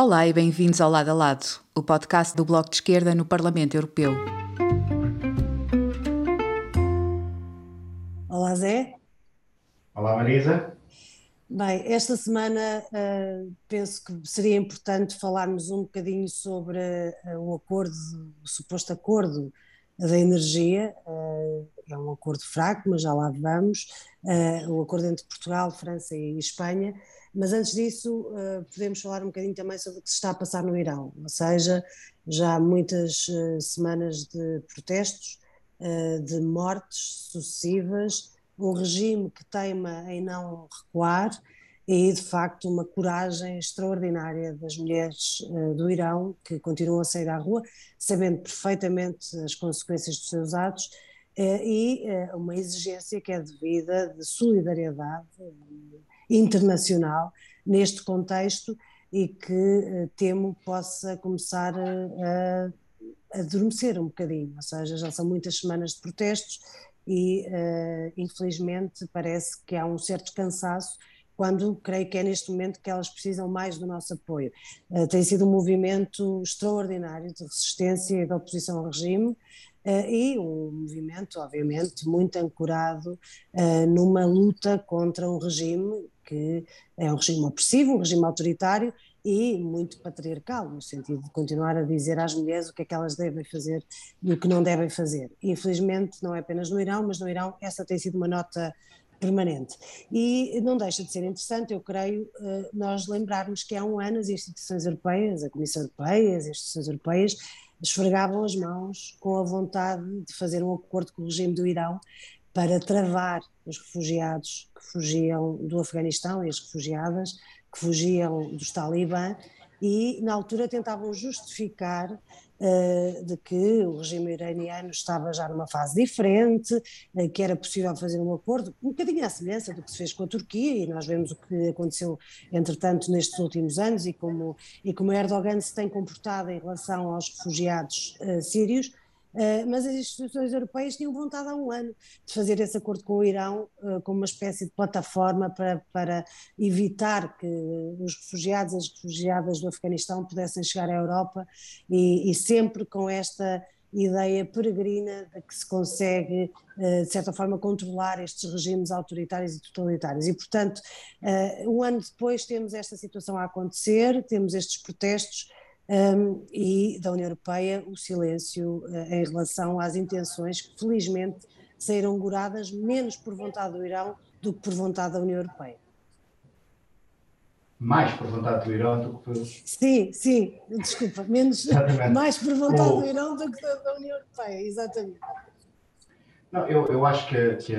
Olá e bem-vindos ao Lado a Lado, o podcast do Bloco de Esquerda no Parlamento Europeu. Olá, Zé. Olá, Marisa. Bem, esta semana uh, penso que seria importante falarmos um bocadinho sobre uh, o acordo, o suposto acordo da energia. Uh, um acordo fraco, mas já lá vamos. o acordo entre Portugal, França e Espanha. Mas antes disso, podemos falar um bocadinho também sobre o que se está a passar no Irão. Ou seja, já há muitas semanas de protestos, de mortes sucessivas um regime que teima em não recuar e, de facto, uma coragem extraordinária das mulheres uh, do Irão que continuam a sair à rua, sabendo perfeitamente as consequências dos seus atos uh, e uh, uma exigência que é devida de solidariedade internacional neste contexto e que temo possa começar a, a adormecer um bocadinho, ou seja, já são muitas semanas de protestos e infelizmente parece que há um certo cansaço quando creio que é neste momento que elas precisam mais do nosso apoio. Tem sido um movimento extraordinário de resistência e de oposição ao regime, e um movimento, obviamente, muito ancorado uh, numa luta contra um regime que é um regime opressivo, um regime autoritário e muito patriarcal, no sentido de continuar a dizer às mulheres o que é que elas devem fazer e o que não devem fazer. Infelizmente, não é apenas no Irão, mas no Irão essa tem sido uma nota permanente. E não deixa de ser interessante, eu creio, eh, nós lembrarmos que há um ano as instituições europeias, a Comissão Europeia, as instituições europeias, esfregavam as mãos com a vontade de fazer um acordo com o regime do Irão para travar os refugiados que fugiam do Afeganistão e as refugiadas que fugiam dos talibã e na altura tentavam justificar uh, de que o regime iraniano estava já numa fase diferente, uh, que era possível fazer um acordo, um bocadinho à semelhança do que se fez com a Turquia, e nós vemos o que aconteceu, entretanto, nestes últimos anos e como, e como Erdogan se tem comportado em relação aos refugiados uh, sírios, mas as instituições europeias tinham vontade há um ano de fazer esse acordo com o Irão uh, como uma espécie de plataforma para, para evitar que os refugiados, as refugiadas do Afeganistão pudessem chegar à Europa e, e sempre com esta ideia peregrina de que se consegue, uh, de certa forma, controlar estes regimes autoritários e totalitários. E, portanto, um ano depois temos esta situação a acontecer, temos estes protestos um, e da União Europeia o silêncio uh, em relação às intenções que felizmente saíram goradas menos por vontade do Irão do que por vontade da União Europeia. Mais por vontade do Irão do que por... Sim, sim, desculpa, menos, mais por vontade o... do Irão do que da União Europeia, exatamente. Não, eu, eu acho que, que,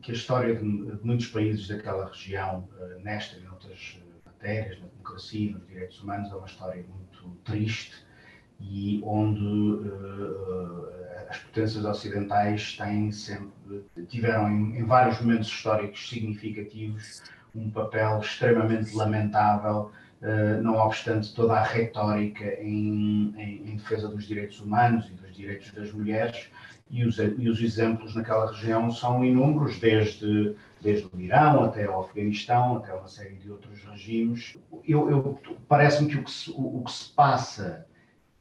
que a história de, de, muitos países daquela região, uh, nesta e outras matérias, na democracia, nos direitos humanos, é uma história muito triste e onde uh, as potências ocidentais têm sempre, tiveram em, em, vários momentos históricos significativos um papel extremamente lamentável, uh, não obstante toda a retórica em, em, em, defesa dos direitos humanos e dos direitos das mulheres, e os, e os exemplos naquela região são inúmeros, desde desde o Irão até o Afeganistão, até uma série de outros regimes. Eu, eu Parece-me que o que, se, o, o que se passa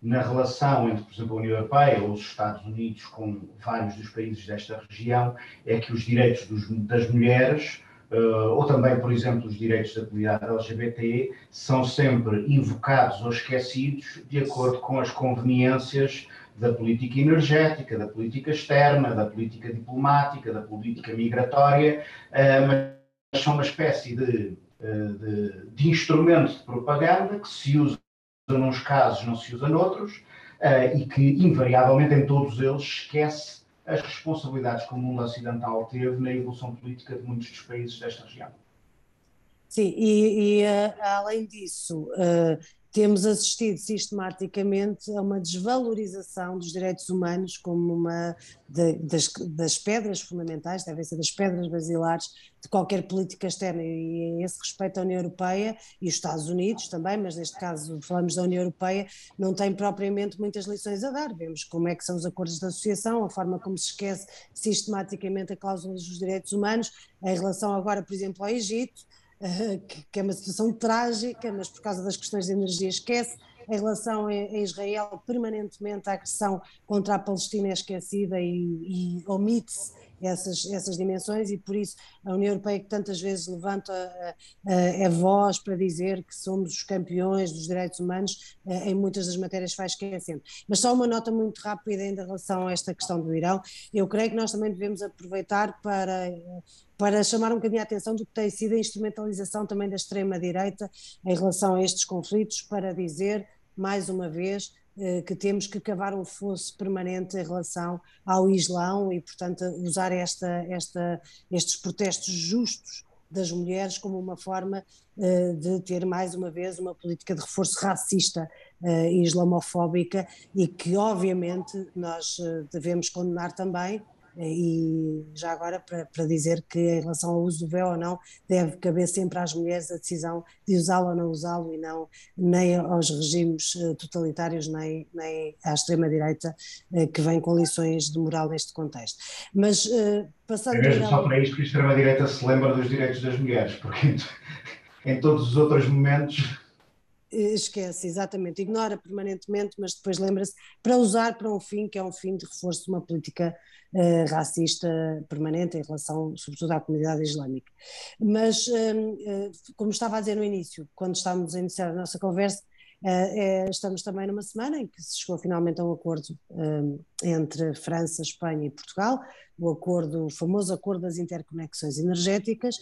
na relação entre, por exemplo, a União Europeia ou os Estados Unidos com vários dos países desta região é que os direitos dos, das mulheres, uh, ou também, por exemplo, os direitos da comunidade LGBT, são sempre invocados ou esquecidos de acordo com as conveniências da política energética, da política externa, da política diplomática, da política migratória, eh, mas são uma espécie de, eh, de, de instrumento de propaganda que se usa nos casos, não se usa noutros, eh, e que invariavelmente em todos eles esquece as responsabilidades que o mundo ocidental teve na evolução política de muitos dos países desta região. Sim, e, e além disso, temos assistido sistematicamente a uma desvalorização dos direitos humanos como uma de, das, das, pedras fundamentais, devem ser das pedras basilares de qualquer política externa e a esse respeito a União Europeia e os Estados Unidos também, mas neste caso falamos da União Europeia, não tem propriamente muitas lições a dar, vemos como é que são os acordos de associação, a forma como se esquece sistematicamente a cláusula dos direitos humanos, em relação agora, por exemplo, ao Egito, que é uma situação trágica, mas por causa das questões de energia esquece. Em relação a Israel, permanentemente a agressão contra a Palestina é esquecida e, e omite-se essas, essas dimensões e por isso a União Europeia que tantas vezes levanta a, a, a voz para dizer que somos os campeões dos direitos humanos em muitas das matérias vai esquecendo. Mas só uma nota muito rápida em relação a esta questão do Irão, eu creio que nós também devemos aproveitar para para chamar um bocadinho a atenção do que tem sido a instrumentalização também da extrema-direita em relação a estes conflitos, para dizer, mais uma vez, eh, que temos que cavar um fosso permanente em relação ao Islão e, portanto, usar esta, esta, estes protestos justos das mulheres como uma forma uh, de ter mais uma vez uma política de reforço racista uh, e islamofóbica e que obviamente nós uh, devemos condenar também e já agora para, para, dizer que em relação ao uso do véu ou não, deve caber sempre às mulheres a decisão de usá-lo ou não usá-lo e não nem aos regimes eh, totalitários nem, nem à extrema-direita eh, que vem com lições de moral neste contexto. Mas eh, passando... É mesmo só para isto que a extrema-direita se lembra dos direitos das mulheres, porque em todos os outros momentos esquece, exatamente, ignora permanentemente, mas depois lembra-se para usar para um fim que é um fim de reforço de uma política uh, racista permanente em relação, sobretudo, à comunidade islâmica. Mas, uh, como estava a dizer no início, quando estávamos a iniciar a nossa conversa, estamos também numa semana em que se chegou finalmente a um acordo entre França, Espanha e Portugal, o acordo, o famoso acordo das interconexões energéticas,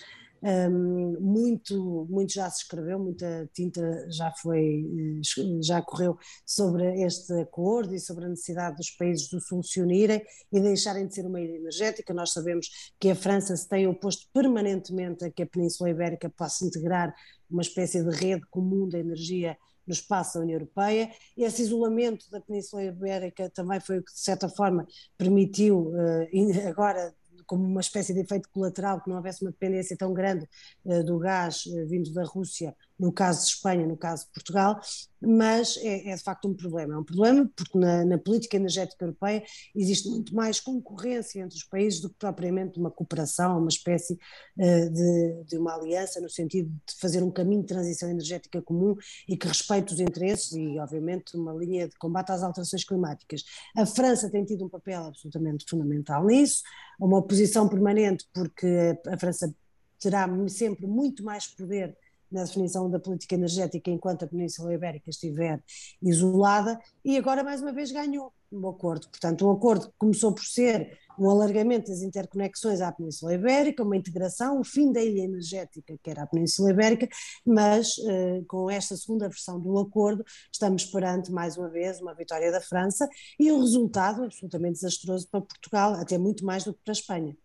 muito, muito já se escreveu, muita tinta já foi, eh, já correu sobre este acordo e sobre a necessidade dos países do Sul se unirem e deixarem de ser uma ilha energética. Nós sabemos que a França se tem oposto permanentemente a que a Península Ibérica possa integrar uma espécie de rede comum de energia no espaço da União Europeia. Esse isolamento da Península Ibérica também foi o que, de certa forma, permitiu, uh, agora como uma espécie de efeito colateral, que não houvesse uma dependência tão grande uh, do gás uh, vindo da Rússia, no caso de Espanha, no caso de Portugal, mas é, é de facto um problema. É um problema porque na, na, política energética europeia existe muito mais concorrência entre os países do que propriamente uma cooperação, uma espécie uh, de, de, uma aliança, no sentido de fazer um caminho de transição energética comum e que respeite os interesses e, obviamente, uma linha de combate às alterações climáticas. A França tem tido um papel absolutamente fundamental nisso, uma oposição permanente, porque a França terá sempre muito mais poder na definição da política energética enquanto a Península Ibérica estiver isolada e agora mais uma vez ganhou um acordo. Portanto, um acordo que começou por ser um alargamento das interconexões à Península Ibérica, uma integração, o fim da ilha energética que era a Península Ibérica, mas uh, com esta segunda versão do acordo estamos perante mais uma vez uma vitória da França e um resultado absolutamente desastroso para Portugal, até muito mais do que para a Espanha.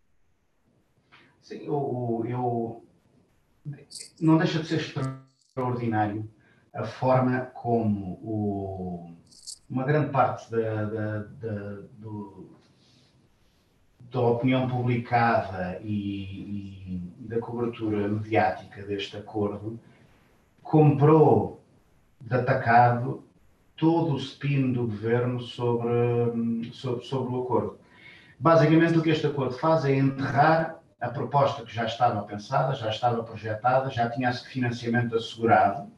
Sim, eu, eu não deixa de ser extraordinário a forma como o, uma grande parte da, da, da, do, da opinião publicada e, e, da cobertura mediática deste acordo comprou de atacado todo o spin do governo sobre, sobre, sobre o acordo. Basicamente, o que este acordo faz é enterrar a proposta que já estava pensada, já estava projetada, já tinha financiamento assegurado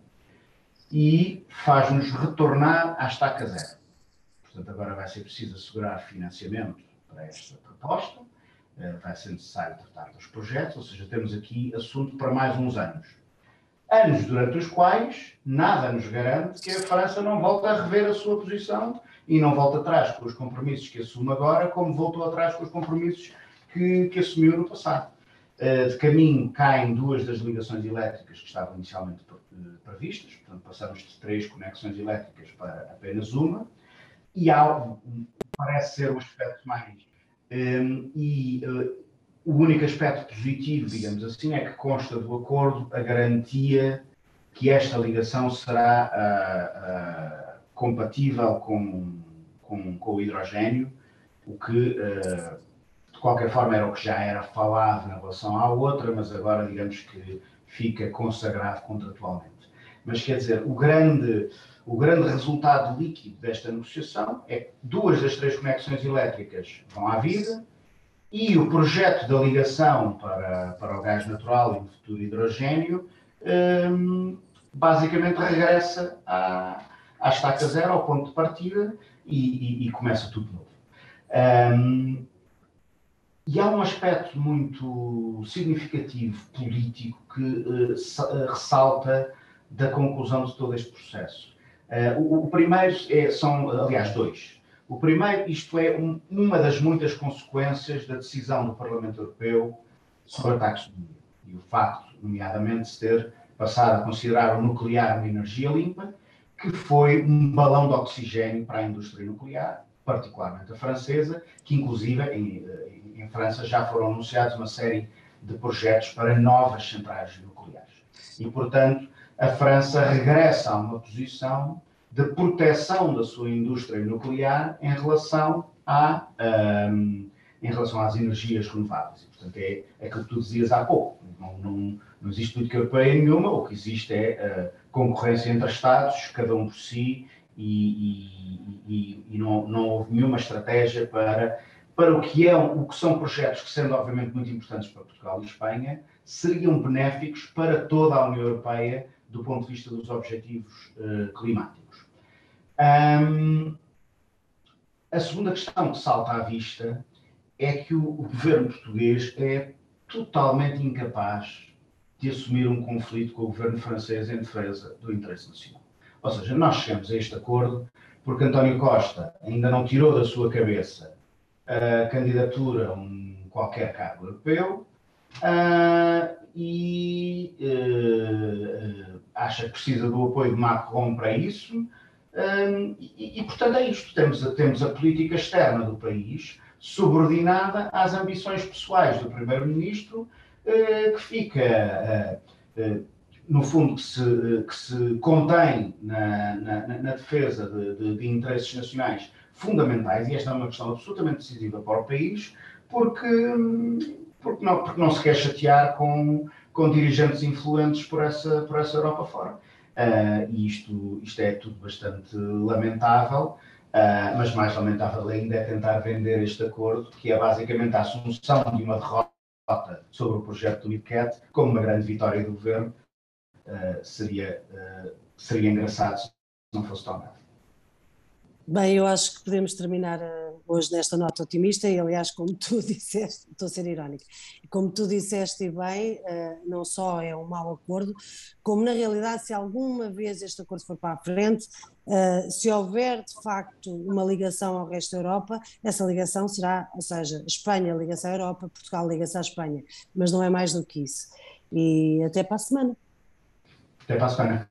e faz-nos retornar à estaca zero. Portanto, agora vai ser preciso assegurar financiamento para esta proposta, eh, vai ser necessário tratar dos projetos, ou seja, temos aqui assunto para mais uns anos. Anos durante os quais nada nos garante que a França não volte a rever a sua posição e não volte atrás com os compromissos que assume agora, como voltou atrás com os compromissos que, que assumiu no passado. Uh, de caminho caem duas das ligações elétricas que estavam inicialmente eh, previstas, portanto passamos de três conexões elétricas para apenas uma, e há, parece ser o aspecto mais. Um, ehm, e uh, o único aspecto positivo, digamos assim, é que consta do acordo a garantia que esta ligação será uh, compatível com, com, com, o hidrogênio, o que qualquer forma era o que já era falado em relação à outra, mas agora digamos que fica consagrado contratualmente. Mas quer dizer, o grande, o grande resultado líquido desta negociação é que duas das três conexões elétricas vão à vida e o projeto da ligação para, para o gás natural e o futuro hidrogênio um, basicamente regressa à, à estaca zero, ao ponto de partida, e, e, e começa tudo novo. Um, e há um aspecto muito significativo político que uh, ressalta da conclusão de todo este processo. Uh, o, primeiro é, são, aliás, dois. O primeiro, isto é um, uma das muitas consequências da decisão do Parlamento Europeu sobre de mídia. E o facto, nomeadamente, de ter passado a considerar o nuclear uma energia limpa, que foi um balão de oxigênio para a indústria nuclear, particularmente a francesa, que inclusive em, em França já foram anunciados uma série de projetos para novas centrais nucleares. E, portanto, a França regressa a uma posição de proteção da sua indústria nuclear em relação, a, um, em relação às energias renováveis. E, portanto, é, é aquilo que tu dizias há pouco. Não, não, não existe política europeia nenhuma, o que existe é uh, concorrência entre Estados, cada um por si, e, e, e, não, não houve nenhuma estratégia para, para o, que é, o que são projetos que, sendo obviamente muito importantes para Portugal e Espanha, seriam benéficos para toda a União Europeia do ponto de vista dos objetivos uh, climáticos. Um, a segunda questão que salta à vista é que o, o governo português é totalmente incapaz de assumir um conflito com o governo francês em defesa do interesse nacional. Ou seja, nós chegamos a este acordo porque António Costa ainda não tirou da sua cabeça a candidatura a um qualquer cargo europeu uh, e uh, acha que precisa do apoio de Macron para isso. E, e, portanto, é isto. Temos a, temos a política externa do país subordinada às ambições pessoais do Primeiro-Ministro, que fica, no fundo, que se, que se contém na, na, na defesa de, de, de, interesses nacionais fundamentais, e esta é uma questão absolutamente decisiva para o país, porque, porque, não, porque não se quer chatear com com dirigentes influentes por essa, por essa Europa fora. Uh, e isto, isto é tudo bastante lamentável, uh, mas mais lamentável ainda é tentar vender este acordo, que é basicamente a assunção de uma derrota sobre o projeto do MidCat como uma grande vitória do governo. Uh, seria, seria engraçado se não fosse tão grave. Bem, eu acho que podemos terminar uh, hoje nesta nota otimista e, aliás, como tu disseste, estou a ser irónica, como tu disseste bem, uh, não só é um mau acordo, como na realidade, se alguma vez este acordo for para a frente, uh, se houver de facto uma ligação ao resto da Europa, essa ligação será, ou seja, Espanha liga-se à Europa, Portugal liga-se à Espanha, mas não é mais do que isso. E até para a semana. Até a semana.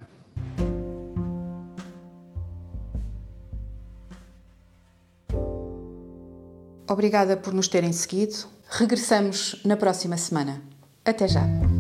Obrigada por nos terem seguido. Regressamos na próxima semana. Até já!